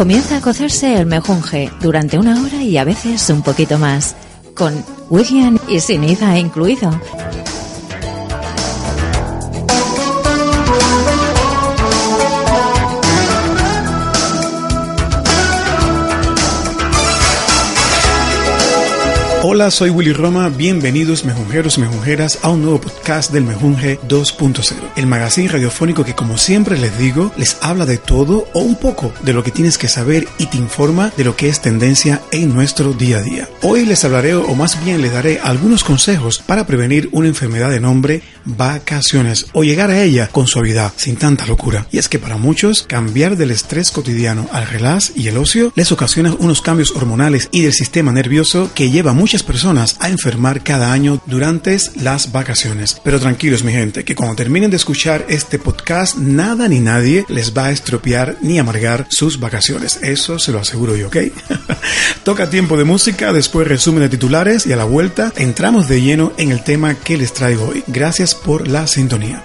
Comienza a cocerse el mejunje durante una hora y a veces un poquito más, con William y Siniza incluido. Hola, soy Willy Roma, bienvenidos mejunjeros y mejunjeras a un nuevo podcast del Mejunje 2.0, el magazine radiofónico que como siempre les digo, les habla de todo o un poco de lo que tienes que saber y te informa de lo que es tendencia en nuestro día a día. Hoy les hablaré o más bien les daré algunos consejos para prevenir una enfermedad de nombre vacaciones o llegar a ella con suavidad, sin tanta locura. Y es que para muchos, cambiar del estrés cotidiano al relax y el ocio les ocasiona unos cambios hormonales y del sistema nervioso que lleva mucho muchas personas a enfermar cada año durante las vacaciones. Pero tranquilos mi gente, que cuando terminen de escuchar este podcast, nada ni nadie les va a estropear ni amargar sus vacaciones. Eso se lo aseguro yo, ¿ok? Toca tiempo de música, después resumen de titulares y a la vuelta entramos de lleno en el tema que les traigo hoy. Gracias por la sintonía.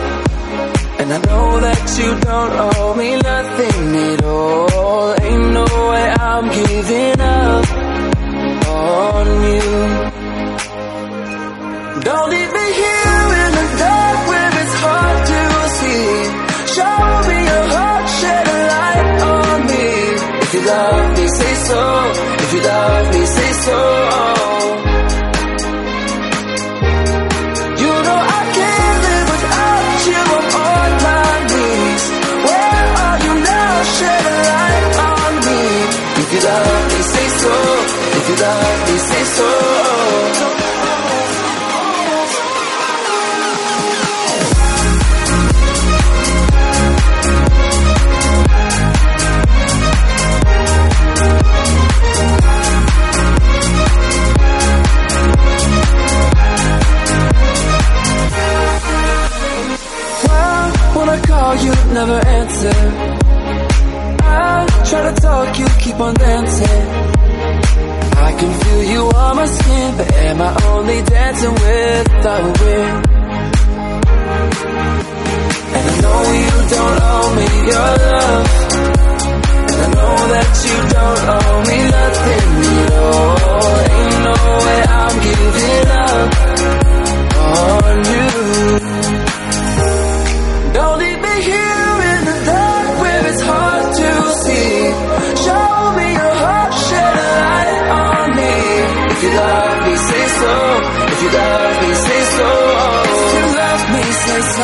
And I know that you don't owe me nothing at all. Ain't no way I'm giving up on you. Don't leave me here in the dark where it's hard to see. Show me your heart, shed a light on me. If you love me, say so. If you love me, say so And I know you don't owe me your love. And I know that you don't owe me nothing at all Ain't no way I'm giving up on you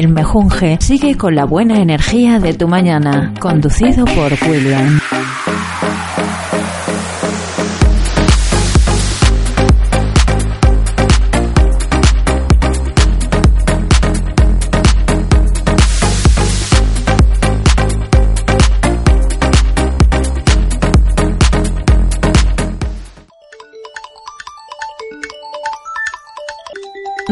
El Mejunje sigue con la buena energía de tu mañana, conducido por William.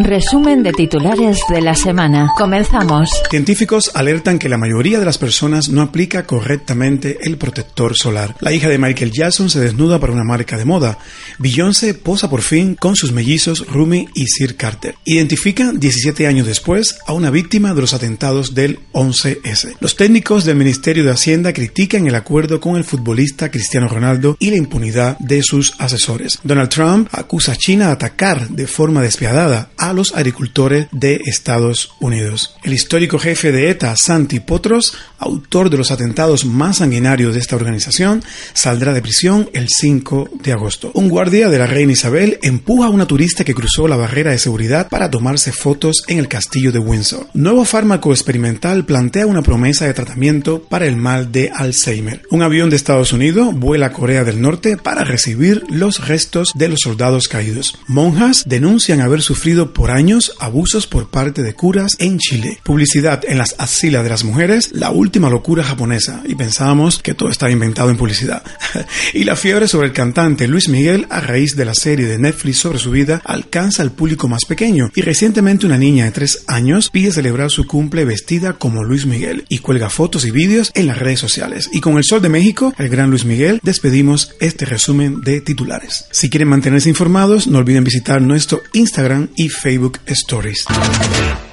Resumen de titulares de la semana. Comenzamos. Científicos alertan que la mayoría de las personas no aplica correctamente el protector solar. La hija de Michael Jackson se desnuda para una marca de moda. Beyoncé posa por fin con sus mellizos Rumi y Sir Carter. Identifican 17 años después a una víctima de los atentados del 11S. Los técnicos del Ministerio de Hacienda critican el acuerdo con el futbolista Cristiano Ronaldo y la impunidad de sus asesores. Donald Trump acusa a China de atacar de forma despiadada a los agricultores de Estados Unidos. El histórico jefe de ETA, Santi Potros, autor de los atentados más sanguinarios de esta organización, saldrá de prisión el 5 de agosto. Un guardia de la reina Isabel empuja a una turista que cruzó la barrera de seguridad para tomarse fotos en el castillo de Windsor. Nuevo fármaco experimental plantea una promesa de tratamiento para el mal de Alzheimer. Un avión de Estados Unidos vuela a Corea del Norte para recibir los restos de los soldados caídos. Monjas denuncian haber sufrido por años abusos por parte de curas en Chile. Publicidad en las axilas de las mujeres, la última locura japonesa. Y pensábamos que todo estaba inventado en publicidad. y la fiebre sobre el cantante Luis Miguel a raíz de la serie de Netflix sobre su vida alcanza al público más pequeño. Y recientemente una niña de 3 años pide celebrar su cumple vestida como Luis Miguel y cuelga fotos y vídeos en las redes sociales. Y con el Sol de México, el gran Luis Miguel, despedimos este resumen de titulares. Si quieren mantenerse informados, no olviden visitar nuestro Instagram y Facebook Facebook Stories.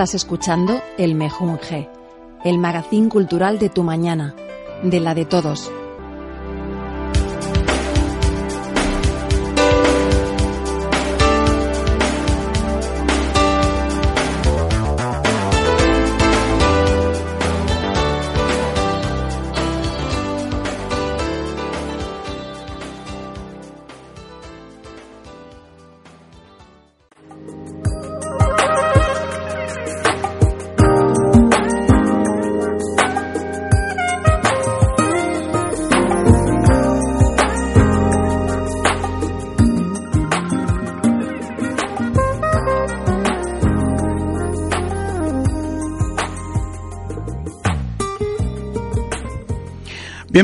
Estás escuchando El Mejunje, el magazín cultural de tu mañana, de la de todos.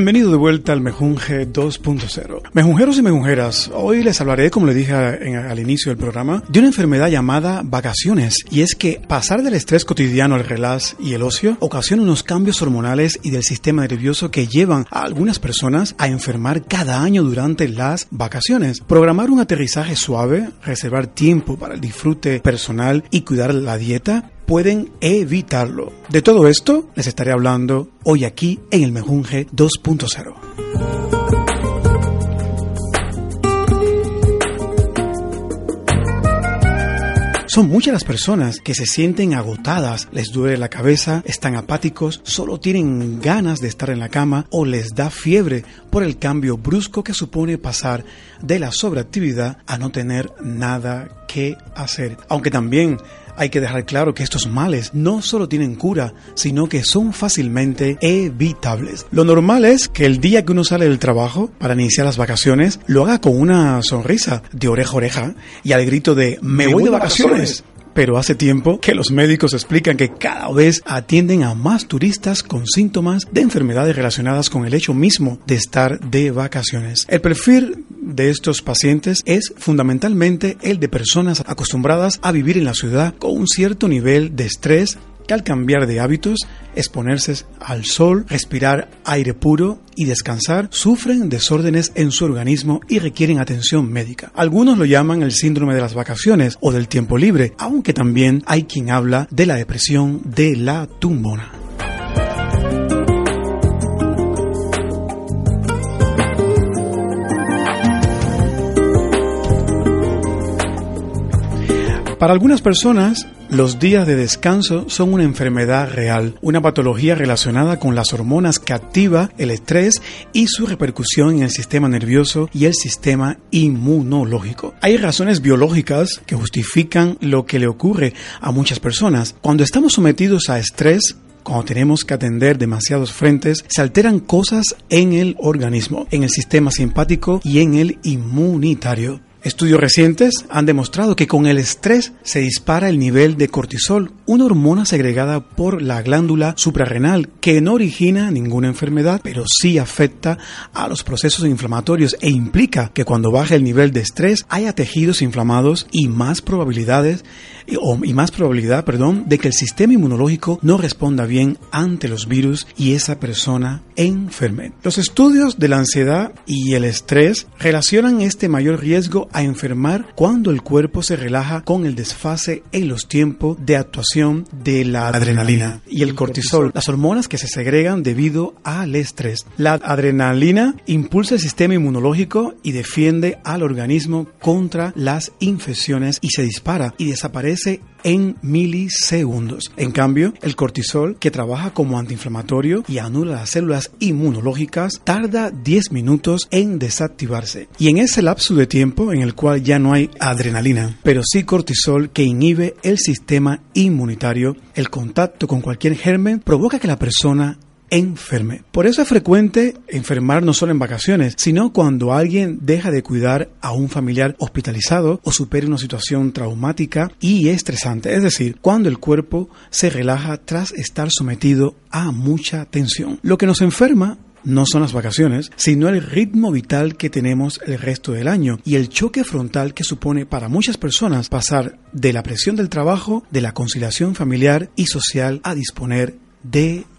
Bienvenido de vuelta al Mejunje 2.0. Mejunjeros y mejunjeras, hoy les hablaré, como le dije al inicio del programa, de una enfermedad llamada vacaciones. Y es que pasar del estrés cotidiano al relax y el ocio ocasiona unos cambios hormonales y del sistema nervioso que llevan a algunas personas a enfermar cada año durante las vacaciones. Programar un aterrizaje suave, reservar tiempo para el disfrute personal y cuidar la dieta pueden evitarlo. De todo esto les estaré hablando hoy aquí en el Mejunje 2.0. Son muchas las personas que se sienten agotadas, les duele la cabeza, están apáticos, solo tienen ganas de estar en la cama o les da fiebre por el cambio brusco que supone pasar de la sobreactividad a no tener nada que hacer. Aunque también hay que dejar claro que estos males no solo tienen cura, sino que son fácilmente evitables. Lo normal es que el día que uno sale del trabajo para iniciar las vacaciones lo haga con una sonrisa de oreja a oreja y al grito de me, voy de vacaciones. Pero hace tiempo que los médicos explican que cada vez atienden a más turistas con síntomas de enfermedades relacionadas con el hecho mismo de estar de vacaciones. El perfil de estos pacientes es fundamentalmente el de personas acostumbradas a vivir en la ciudad con un cierto nivel de estrés que al cambiar de hábitos, exponerse al sol, respirar aire puro y descansar, sufren desórdenes en su organismo y requieren atención médica. Algunos lo llaman el síndrome de las vacaciones o del tiempo libre, aunque también hay quien habla de la depresión de la tumbona. Para algunas personas, los días de descanso son una enfermedad real, una patología relacionada con las hormonas que activa el estrés y su repercusión en el sistema nervioso y el sistema inmunológico. Hay razones biológicas que justifican lo que le ocurre a muchas personas. Cuando estamos sometidos a estrés, cuando tenemos que atender demasiados frentes, se alteran cosas en el organismo, en el sistema simpático y en el inmunitario. Estudios recientes han demostrado que con el estrés se dispara el nivel de cortisol, una hormona segregada por la glándula suprarrenal que no origina ninguna enfermedad, pero sí afecta a los procesos inflamatorios e implica que cuando baja el nivel de estrés haya tejidos inflamados y más probabilidades y más probabilidad, perdón, de que el sistema inmunológico no responda bien ante los virus y esa persona enferme. Los estudios de la ansiedad y el estrés relacionan este mayor riesgo a enfermar cuando el cuerpo se relaja con el desfase en los tiempos de actuación de la adrenalina y el cortisol, las hormonas que se segregan debido al estrés. La adrenalina impulsa el sistema inmunológico y defiende al organismo contra las infecciones y se dispara y desaparece en milisegundos. En cambio, el cortisol, que trabaja como antiinflamatorio y anula las células inmunológicas, tarda 10 minutos en desactivarse. Y en ese lapso de tiempo en el cual ya no hay adrenalina, pero sí cortisol que inhibe el sistema inmunitario, el contacto con cualquier germen provoca que la persona enferme. Por eso es frecuente enfermar no solo en vacaciones, sino cuando alguien deja de cuidar a un familiar hospitalizado o supera una situación traumática y estresante, es decir, cuando el cuerpo se relaja tras estar sometido a mucha tensión. Lo que nos enferma no son las vacaciones, sino el ritmo vital que tenemos el resto del año y el choque frontal que supone para muchas personas pasar de la presión del trabajo, de la conciliación familiar y social a disponer de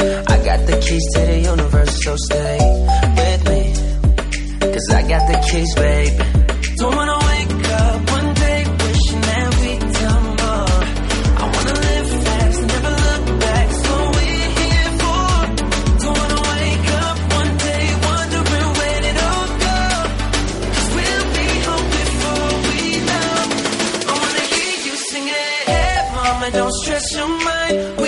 I got the keys to the universe, so stay with me. Cause I got the keys, baby. Don't wanna wake up one day wishing that we'd done more. I wanna live fast never look back. So we're here for. Don't wanna wake up one day wondering where it all go. Cause we'll be home before we know. I wanna hear you sing it. Hey, mama, don't stress your mind. We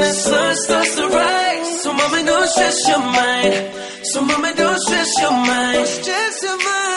The sun starts to rise. So, mama, don't stress your mind. So, mama, don't stress your mind. Stress your mind.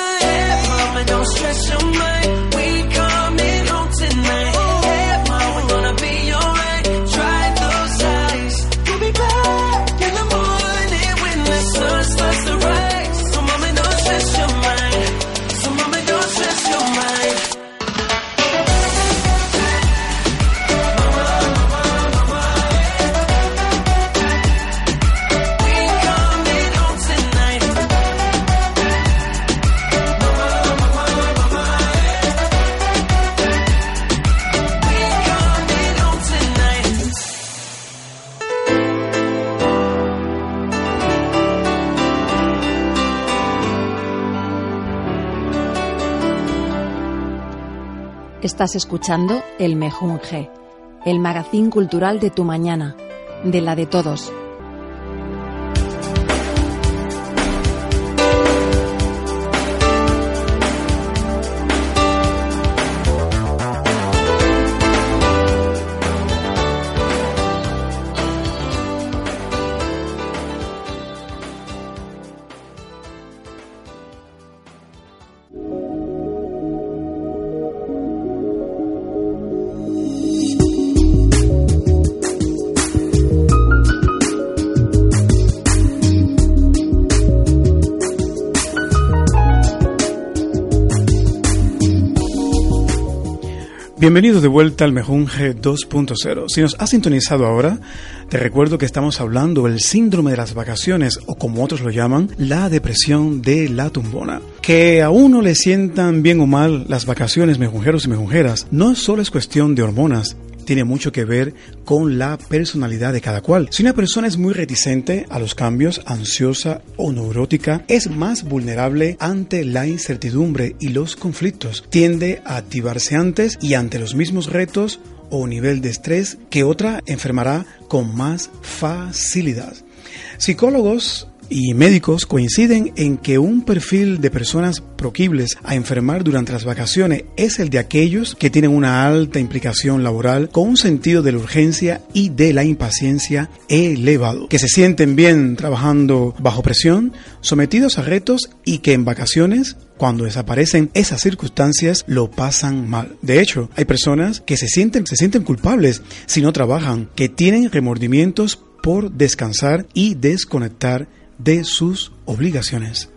Estás escuchando El Mejunje, el magazín cultural de tu mañana, de la de todos. Bienvenido de vuelta al Mejunje 2.0. Si nos has sintonizado ahora, te recuerdo que estamos hablando del síndrome de las vacaciones o como otros lo llaman, la depresión de la tumbona. Que a uno le sientan bien o mal las vacaciones mejunjeros y mejunjeras no solo es cuestión de hormonas, tiene mucho que ver con la personalidad de cada cual. Si una persona es muy reticente a los cambios, ansiosa o neurótica, es más vulnerable ante la incertidumbre y los conflictos. Tiende a activarse antes y ante los mismos retos o nivel de estrés que otra enfermará con más facilidad. Psicólogos y médicos coinciden en que un perfil de personas proquibles a enfermar durante las vacaciones es el de aquellos que tienen una alta implicación laboral con un sentido de la urgencia y de la impaciencia elevado, que se sienten bien trabajando bajo presión, sometidos a retos y que en vacaciones cuando desaparecen esas circunstancias lo pasan mal. De hecho, hay personas que se sienten, se sienten culpables si no trabajan, que tienen remordimientos por descansar y desconectar de sus obligaciones.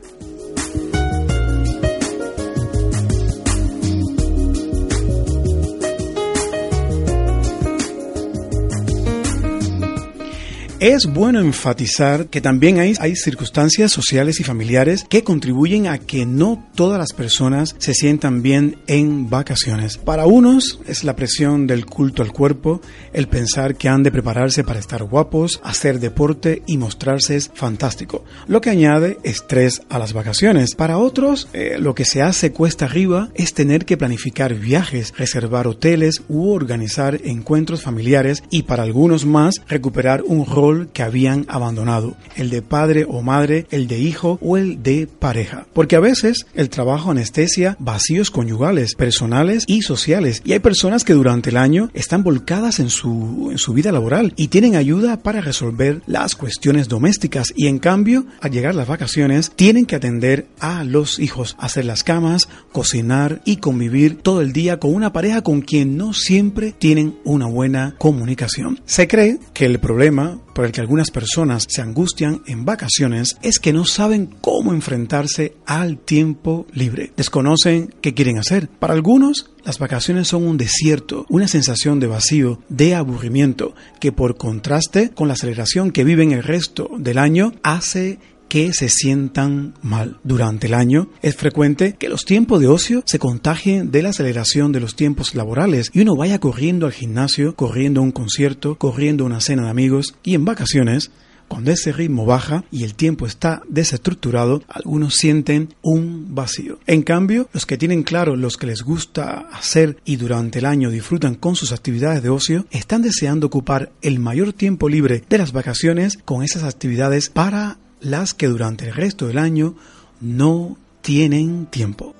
Es bueno enfatizar que también hay, circunstancias sociales y familiares que contribuyen a que no todas las personas se sientan bien en vacaciones. Para unos es la presión del culto al cuerpo, el pensar que han de prepararse para estar guapos, hacer deporte y mostrarse fantástico, lo que añade estrés a las vacaciones. Para otros, eh, lo que se hace cuesta arriba es tener que planificar viajes, reservar hoteles u organizar encuentros familiares y para algunos más recuperar un rol que habían abandonado, el de padre o madre, el de hijo o el de pareja. Porque a veces el trabajo anestesia vacíos conyugales, personales y sociales y hay personas que durante el año están volcadas en su, en su vida laboral y tienen ayuda para resolver las cuestiones domésticas y en cambio al llegar las vacaciones tienen que atender a los hijos, hacer las camas, cocinar y convivir todo el día con una pareja con quien no siempre tienen una buena comunicación. Se cree que el problema por el que algunas personas se angustian en vacaciones es que no saben cómo enfrentarse al tiempo libre. Desconocen qué quieren hacer. Para algunos, las vacaciones son un desierto, una sensación de vacío, de aburrimiento, que por contraste con la aceleración que viven el resto del año hace que se sientan mal. Durante el año es frecuente que los tiempos de ocio se contagien de la aceleración de los tiempos laborales y uno vaya corriendo al gimnasio, corriendo a un concierto, corriendo a una cena de amigos y en vacaciones cuando ese ritmo baja y el tiempo está desestructurado, algunos sienten un vacío. En cambio, los que tienen claro los que les gusta hacer y durante el año disfrutan con sus actividades de ocio, están deseando ocupar el mayor tiempo libre de las vacaciones con esas actividades para las que durante el resto del año no tienen tiempo.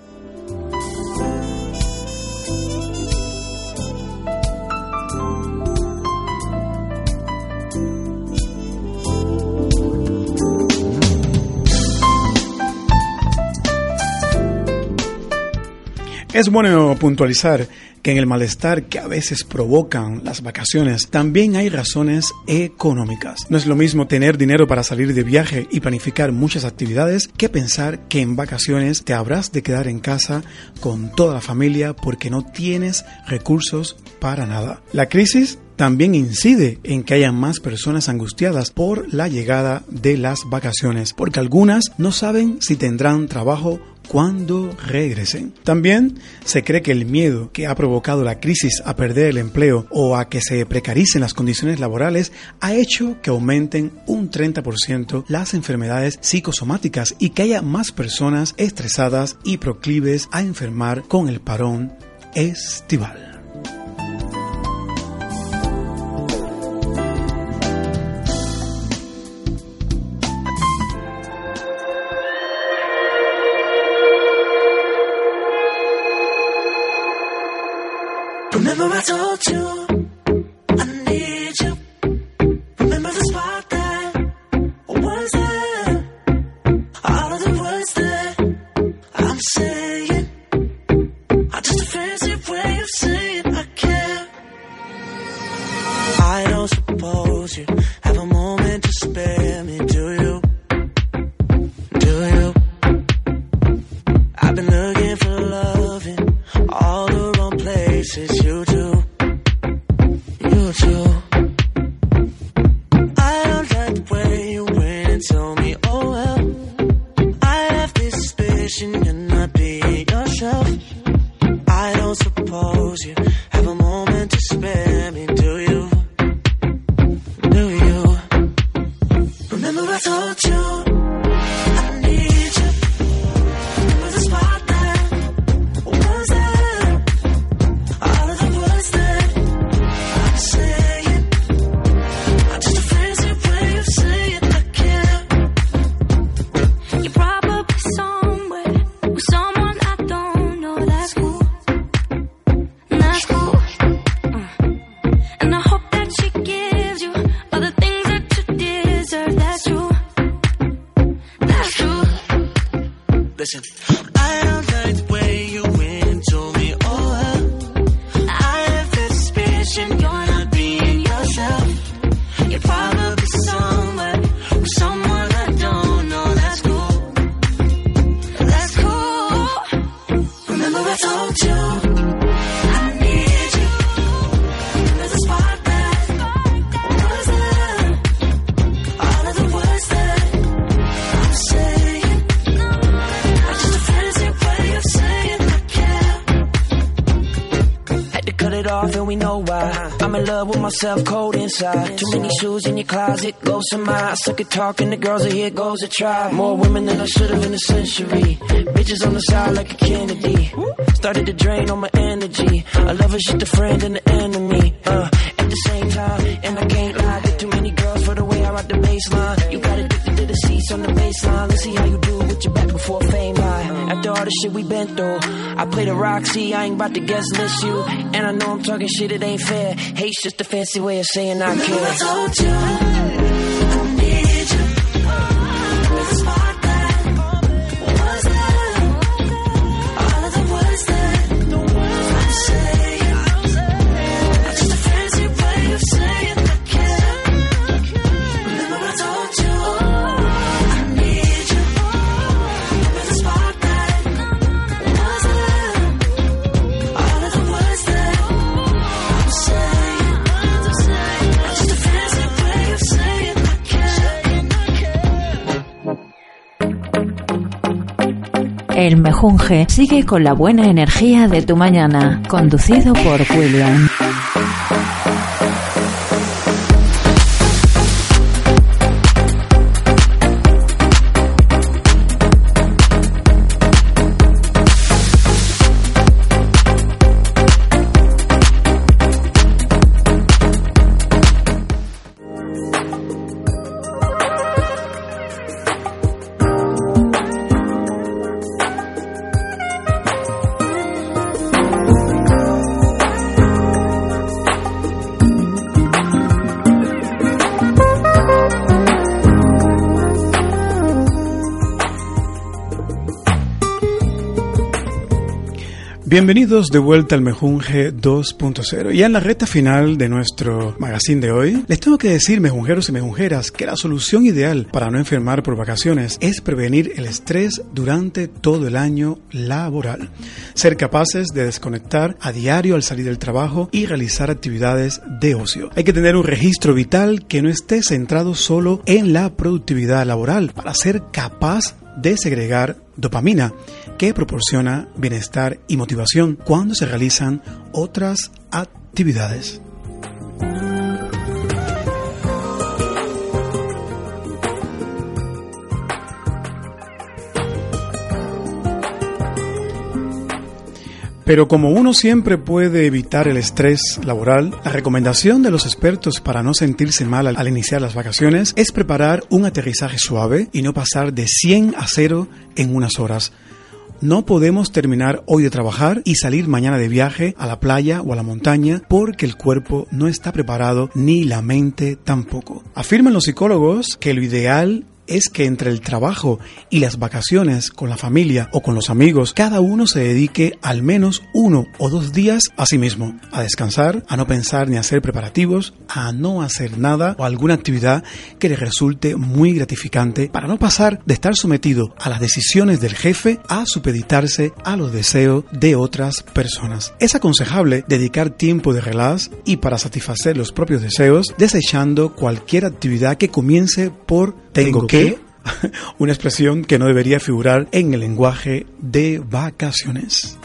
Es bueno puntualizar que en el malestar que a veces provocan las vacaciones también hay razones económicas. No es lo mismo tener dinero para salir de viaje y planificar muchas actividades que pensar que en vacaciones te habrás de quedar en casa con toda la familia porque no tienes recursos para nada. La crisis también incide en que haya más personas angustiadas por la llegada de las vacaciones, porque algunas no saben si tendrán trabajo cuando regresen. También se cree que el miedo que ha provocado la crisis a perder el empleo o a que se precaricen las condiciones laborales ha hecho que aumenten un 30% las enfermedades psicosomáticas y que haya más personas estresadas y proclives a enfermar con el parón estival. Myself, cold inside. Too many shoes in your closet, ghosts of mine. I suck at talking to girls, and here goes a try. More women than I should've in a century. Bitches on the side like a Kennedy. Started to drain on my energy. I love her, shit the friend and the enemy. Uh, at the same time, and I can't lie. Get too many girls for the way I rock the baseline. You got addicted to the seats on the baseline. Let's see how you do with your back before fame lie. After all the shit we been through, I play the Roxy. I ain't about to guess list you. And I know I'm talking shit, it ain't fair. Hate's just a fancy way of saying I care. I told you El mejunje sigue con la buena energía de tu mañana, conducido por William. Bienvenidos de vuelta al Mejunje 2.0. Ya en la recta final de nuestro magazine de hoy, les tengo que decir, mejunjeros y mejunjeras, que la solución ideal para no enfermar por vacaciones es prevenir el estrés durante todo el año laboral. Ser capaces de desconectar a diario al salir del trabajo y realizar actividades de ocio. Hay que tener un registro vital que no esté centrado solo en la productividad laboral para ser capaz de segregar dopamina que proporciona bienestar y motivación cuando se realizan otras actividades. Pero como uno siempre puede evitar el estrés laboral, la recomendación de los expertos para no sentirse mal al, iniciar las vacaciones es preparar un aterrizaje suave y no pasar de 100 a 0 en unas horas. No podemos terminar hoy de trabajar y salir mañana de viaje a la playa o a la montaña porque el cuerpo no está preparado ni la mente tampoco. Afirman los psicólogos que lo ideal es que entre el trabajo y las vacaciones con la familia o con los amigos, cada uno se dedique al menos uno o dos días a sí mismo, a descansar, a no pensar ni hacer preparativos, a no hacer nada o alguna actividad que le resulte muy gratificante para no pasar de estar sometido a las decisiones del jefe a supeditarse a los deseos de otras personas. Es aconsejable dedicar tiempo de relax y para satisfacer los propios deseos, desechando cualquier actividad que comience por tengo que, una expresión que no debería figurar en el lenguaje de vacaciones.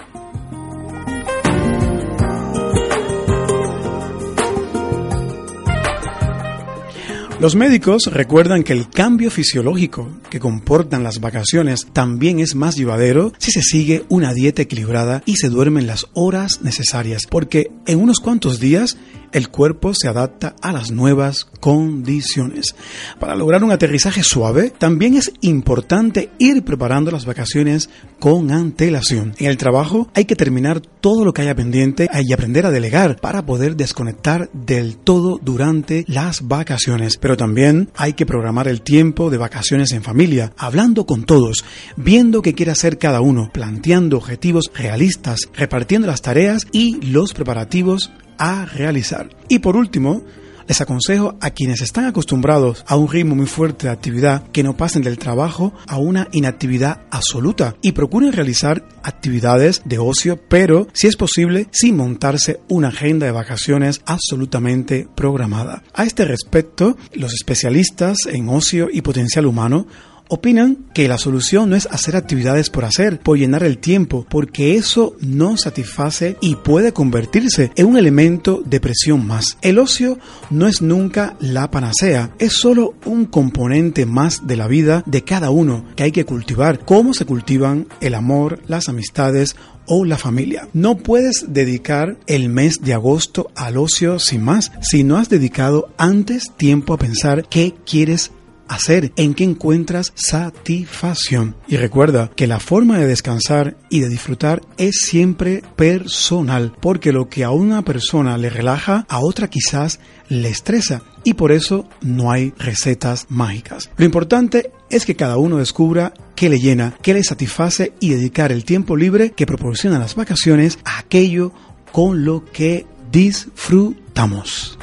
Los médicos recuerdan que el cambio fisiológico que comportan las vacaciones también es más llevadero si se sigue una dieta equilibrada y se duermen las horas necesarias, porque en unos cuantos días el cuerpo se adapta a las nuevas condiciones. Para lograr un aterrizaje suave, también es importante ir preparando las vacaciones con antelación. En el trabajo hay que terminar todo lo que haya pendiente y aprender a delegar para poder desconectar del todo durante las vacaciones. Pero también hay que programar el tiempo de vacaciones en familia, hablando con todos, viendo qué quiere hacer cada uno, planteando objetivos realistas, repartiendo las tareas y los preparativos a realizar. Y por último, les aconsejo a quienes están acostumbrados a un ritmo muy fuerte de actividad que no pasen del trabajo a una inactividad absoluta y procuren realizar actividades de ocio, pero si es posible, sin montarse una agenda de vacaciones absolutamente programada. A este respecto, los especialistas en ocio y potencial humano Opinan que la solución no es hacer actividades por hacer, por llenar el tiempo, porque eso no satisface y puede convertirse en un elemento de presión más. El ocio no es nunca la panacea, es solo un componente más de la vida de cada uno que hay que cultivar. ¿Cómo se cultivan el amor, las amistades o la familia. No puedes dedicar el mes de agosto al ocio sin más si no has dedicado antes tiempo a pensar qué quieres hacer, en qué encuentras satisfacción. Y recuerda que la forma de descansar y de disfrutar es siempre personal, porque lo que a una persona le relaja, a otra quizás le estresa y por eso no hay recetas mágicas. Lo importante es que cada uno descubra qué le llena, qué le satisface y dedicar el tiempo libre que proporcionan las vacaciones a aquello con lo que disfrutamos.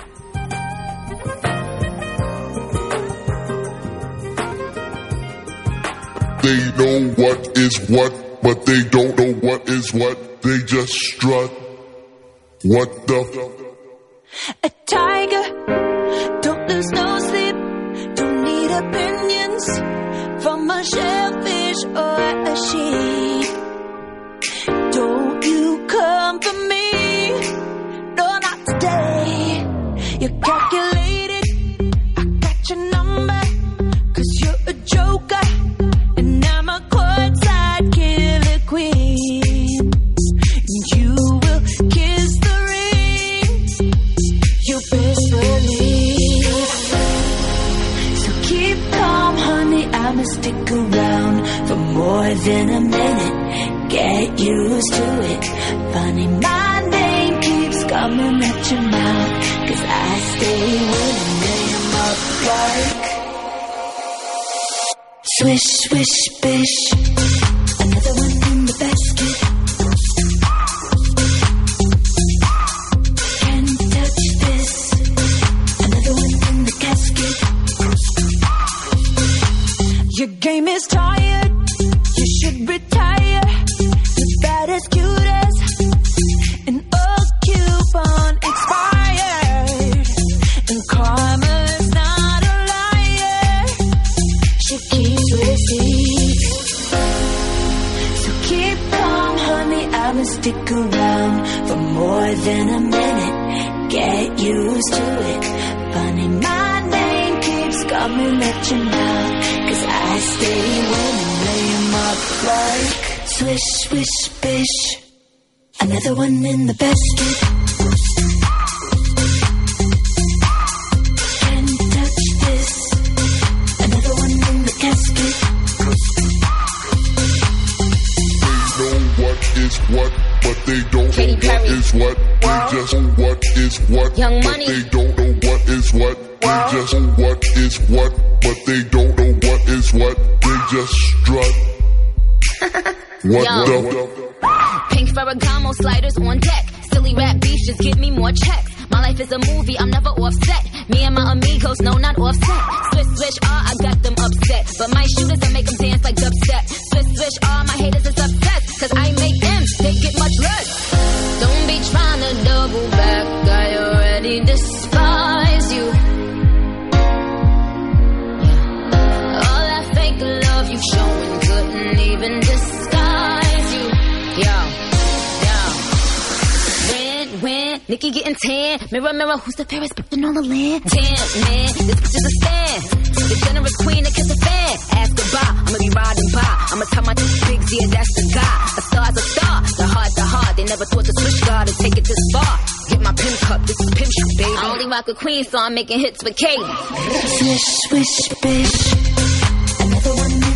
They know what is what, but they don't know what is what. They just strut. What the? A tiger, don't lose no sleep, don't need opinions from a shellfish or a sheep. Don't you come for me, no, not today. You're calculated, I'ma stick around for more than a minute. Get used to it. Funny, my name keeps coming at your mouth. Cause I stay with a name up like. Swish, swish, bish. Another one in the basket. Like swish, swish, bish. Another one in the basket. Can't touch this. Another one in the casket. They know what is what, but they don't Katy know what Perry. is what. They just know what is what, Young but Money. they don't know what is what. They just know what is what, but they don't know what is what. They just strut. What Yo. the? Pink Ferragamo sliders on deck. Silly rap beats just give me more checks. My life is a movie, I'm never offset. Me and my amigos, no, not offset. Swish, swish, ah, I got them upset. But my shooters, I make them dance like dubstep. Swish, swish, ah, my haters is upset. Cause I make them, they get much less. Don't be trying to double back, I already despise you. You showing couldn't even disguise you. Yo, yo. When, when, Nikki getting tan. Mirror, mirror, who's the fairest bitch in all the land? Damn, man, this bitch is a fan. The generous queen that kiss a fan. Ask goodbye, I'ma be riding by. I'ma tell my bigs, yeah, that's the guy. A star's a star, the heart's the heart. They never thought to switch guard to take it this far. Get my pimp cup, this is pimp shit, baby. I only rock a queen, so I'm making hits with Katie. Swish, swish, bish. Another one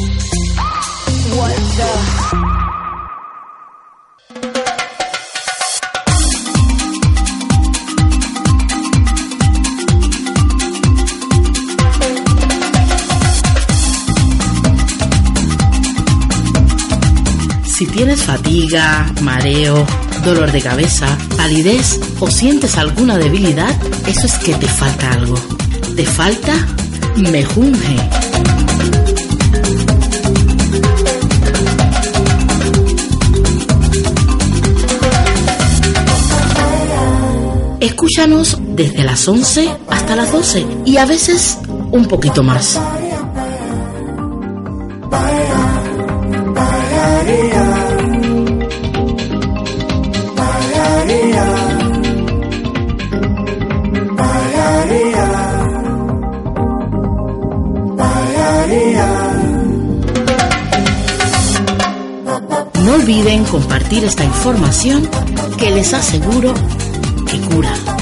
fatiga, mareo, dolor de cabeza, palidez o sientes alguna debilidad, eso es que te falta algo. ¿Te falta? Mejunje. Escúchanos desde las 11 hasta las 12 y a veces un poquito más. Esta información que les aseguro que cura.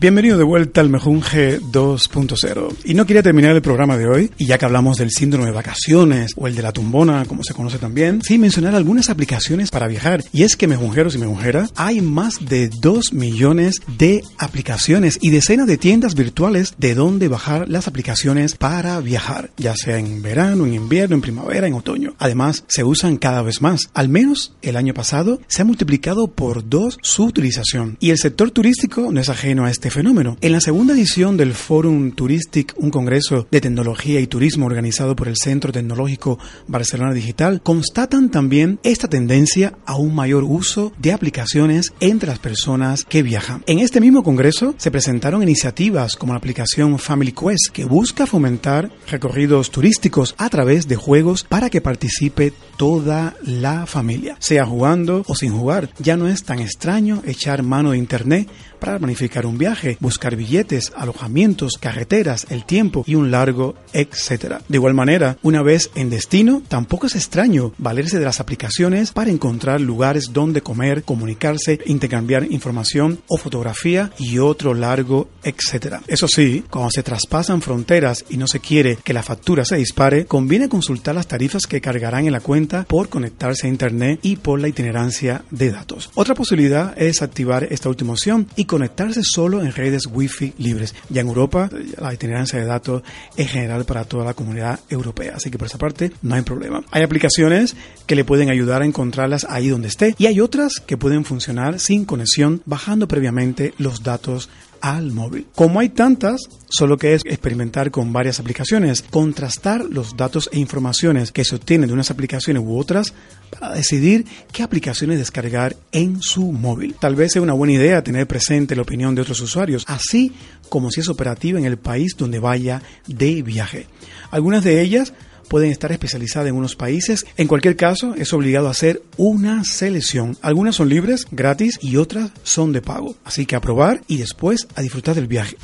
Bienvenido de vuelta al Mejunje 2.0. Y no quería terminar el programa de hoy, y ya que hablamos del síndrome de vacaciones o el de la tumbona, como se conoce también, sin mencionar algunas aplicaciones para viajar. Y es que mejunjeros y mejunjeras, hay más de 2 millones de aplicaciones y decenas de tiendas virtuales de donde bajar las aplicaciones para viajar, ya sea en verano, en invierno, en primavera, en otoño. Además, se usan cada vez más. Al menos el año pasado se ha multiplicado por dos su utilización. Y el sector turístico no es ajeno a este fenómeno. En la segunda edición del Forum Touristic, un congreso de tecnología y turismo organizado por el Centro Tecnológico Barcelona Digital, constatan también esta tendencia a un mayor uso de aplicaciones entre las personas que viajan. En este mismo congreso se presentaron iniciativas como la aplicación Family Quest, que busca fomentar recorridos turísticos a través de juegos para que participe toda la familia, sea jugando o sin jugar. Ya no es tan extraño echar mano de internet para planificar un viaje, buscar billetes, alojamientos, carreteras, el tiempo y un largo etcétera. De igual manera, una vez en destino, tampoco es extraño valerse de las aplicaciones para encontrar lugares donde comer, comunicarse, intercambiar información o fotografía y otro largo etcétera. Eso sí, cuando se traspasan fronteras y no se quiere que la factura se dispare, conviene consultar las tarifas que cargarán en la cuenta por conectarse a internet y por la itinerancia de datos. Otra posibilidad es activar esta última opción y conectarse solo en redes wifi libres. Ya en Europa la itinerancia de datos es general para toda la comunidad europea, así que por esa parte no hay problema. Hay aplicaciones que le pueden ayudar a encontrarlas ahí donde esté y hay otras que pueden funcionar sin conexión bajando previamente los datos al móvil. Como hay tantas, solo que es experimentar con varias aplicaciones, contrastar los datos e informaciones que se obtienen de unas aplicaciones u otras para decidir qué aplicaciones descargar en su móvil. Tal vez sea una buena idea tener presente la opinión de otros usuarios, así como si es operativa en el país donde vaya de viaje. Algunas de ellas pueden estar especializadas en unos países. En cualquier caso, es obligado a hacer una selección. Algunas son libres, gratis y otras son de pago. Así que a probar y después a disfrutar del viaje.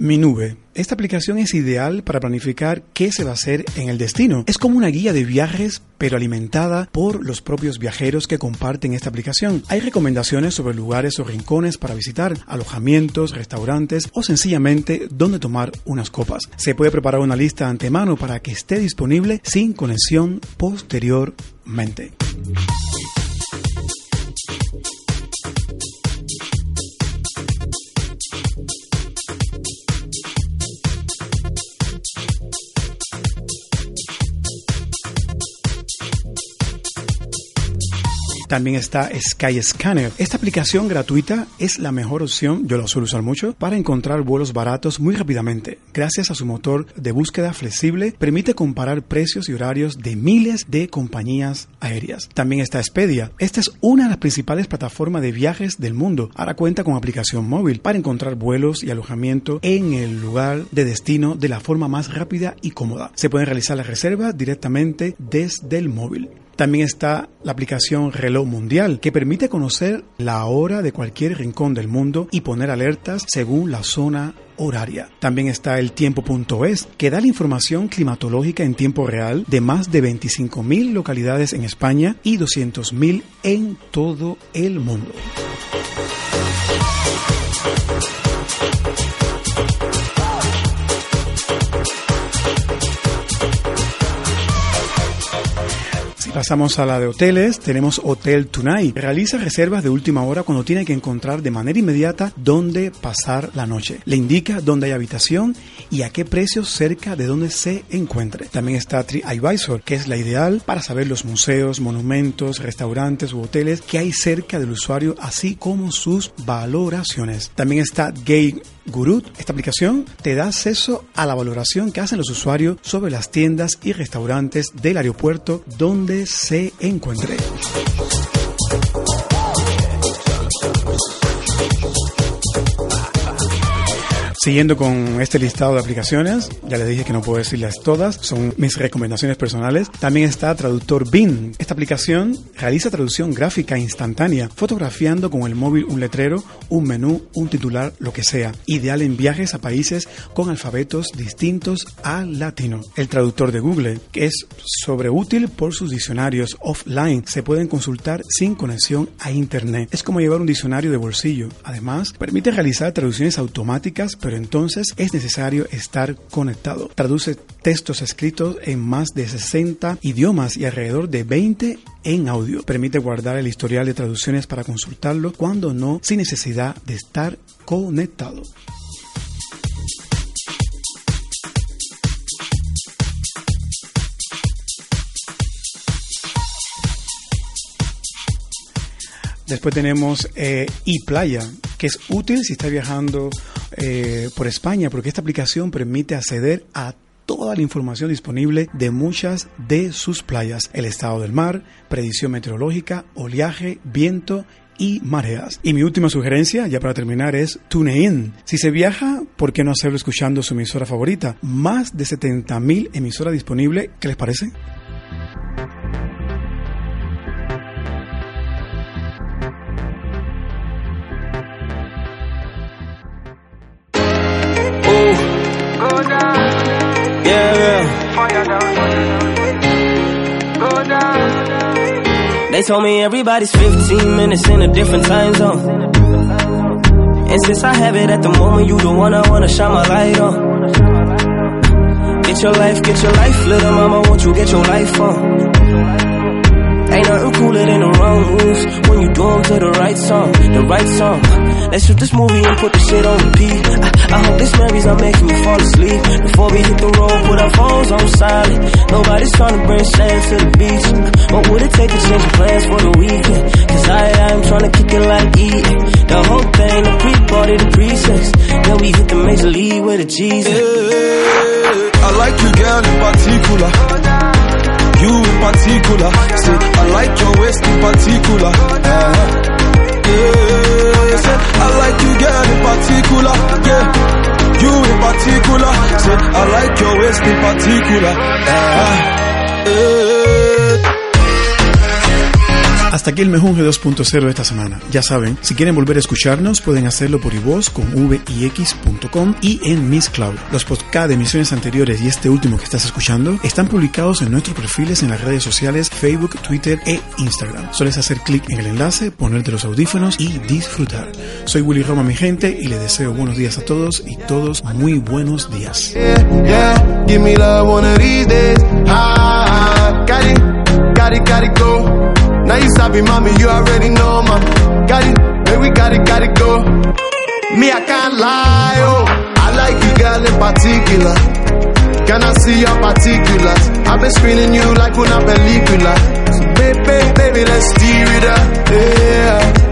Mi nube. Esta aplicación es ideal para planificar qué se va a hacer en el destino. Es como una guía de viajes, pero alimentada por los propios viajeros que comparten esta aplicación. Hay recomendaciones sobre lugares o rincones para visitar, alojamientos, restaurantes o sencillamente dónde tomar unas copas. Se puede preparar una lista antemano para que esté disponible sin conexión posteriormente. También está Skyscanner. Esta aplicación gratuita es la mejor opción, yo la suelo usar mucho, para encontrar vuelos baratos muy rápidamente. Gracias a su motor de búsqueda flexible, permite comparar precios y horarios de miles de compañías aéreas. También está Expedia. Esta es una de las principales plataformas de viajes del mundo. Ahora cuenta con aplicación móvil para encontrar vuelos y alojamiento en el lugar de destino de la forma más rápida y cómoda. Se pueden realizar las reservas directamente desde el móvil. También está la aplicación Reloj Mundial, que permite conocer la hora de cualquier rincón del mundo y poner alertas según la zona horaria. También está el tiempo.es, que da la información climatológica en tiempo real de más de 25.000 localidades en España y 200.000 en todo el mundo. Pasamos a la de hoteles, tenemos Hotel Tonight. Realiza reservas de última hora cuando tiene que encontrar de manera inmediata dónde pasar la noche. Le indica dónde hay habitación y a qué precio cerca de donde se encuentre. También está TripAdvisor, que es la ideal para saber los museos, monumentos, restaurantes u hoteles que hay cerca del usuario, así como sus valoraciones. También está Gay Gurut, esta aplicación te da acceso a la valoración que hacen los usuarios sobre las tiendas y restaurantes del aeropuerto donde se encuentre. Siguiendo con este listado de aplicaciones, ya les dije que no puedo decirlas todas, son mis recomendaciones personales. También está Traductor Bin. Esta aplicación realiza traducción gráfica instantánea, fotografiando con el móvil un letrero, un menú, un titular, lo que sea. Ideal en viajes a países con alfabetos distintos al latino. El traductor de Google, que es sobreútil por sus diccionarios offline, se pueden consultar sin conexión a internet. Es como llevar un diccionario de bolsillo. Además, permite realizar traducciones automáticas, pero entonces es necesario estar conectado. Traduce textos escritos en más de 60 idiomas y alrededor de 20 en audio. Permite guardar el historial de traducciones para consultarlo cuando no, sin necesidad de estar conectado. Después tenemos eh, ePlaya, que es útil si está viajando eh, por España, porque esta aplicación permite acceder a toda la información disponible de muchas de sus playas, el estado del mar, predicción meteorológica, oleaje, viento y mareas. Y mi última sugerencia, ya para terminar, es TuneIn. Si se viaja, ¿por qué no hacerlo escuchando su emisora favorita? Más de 70.000 emisoras disponibles, ¿qué les parece? They told me everybody's 15 minutes in a different time zone. And since I have it at the moment, you the one I wanna shine my light on. Get your life, get your life, little mama, won't you get your life on? Ain't nothing cooler than the wrong moves when you do do 'em to the right song, the right song. Let's shoot this movie and put the shit on repeat. I, I hope this memories are making me fall asleep. Before we hit the road, put our phones on silent. Nobody's trying to bring shame to the beach. What would it take to change your plans for the weekend? Cause I, I'm trying to kick it like eating. The whole thing, the pre-party, the pre-sex. Then we hit the major league with a G's. I like you, girl, in particular. You in particular. Say, I like your waist in particular. Uh, yeah, say, I like you, girl, in particular. Yeah, you in particular. Say, I like your waist in particular. Uh, yeah. Hasta aquí el Mejunje 2.0 de esta semana. Ya saben, si quieren volver a escucharnos, pueden hacerlo por iVoz con vix.com y en Miss Cloud. Los podcasts de emisiones anteriores y este último que estás escuchando están publicados en nuestros perfiles en las redes sociales Facebook, Twitter e Instagram. Sueles hacer clic en el enlace, ponerte los audífonos y disfrutar. Soy Willy Roma, mi gente, y les deseo buenos días a todos y todos muy buenos días. Now you sabi, mommy, you already know, man. Got it, baby, got it, got it, go. Me, I can't lie, oh. I like you, girl, in particular. Can I see your particulars? I've been screening you like una película. So, baby, baby, let's steer it up. Yeah.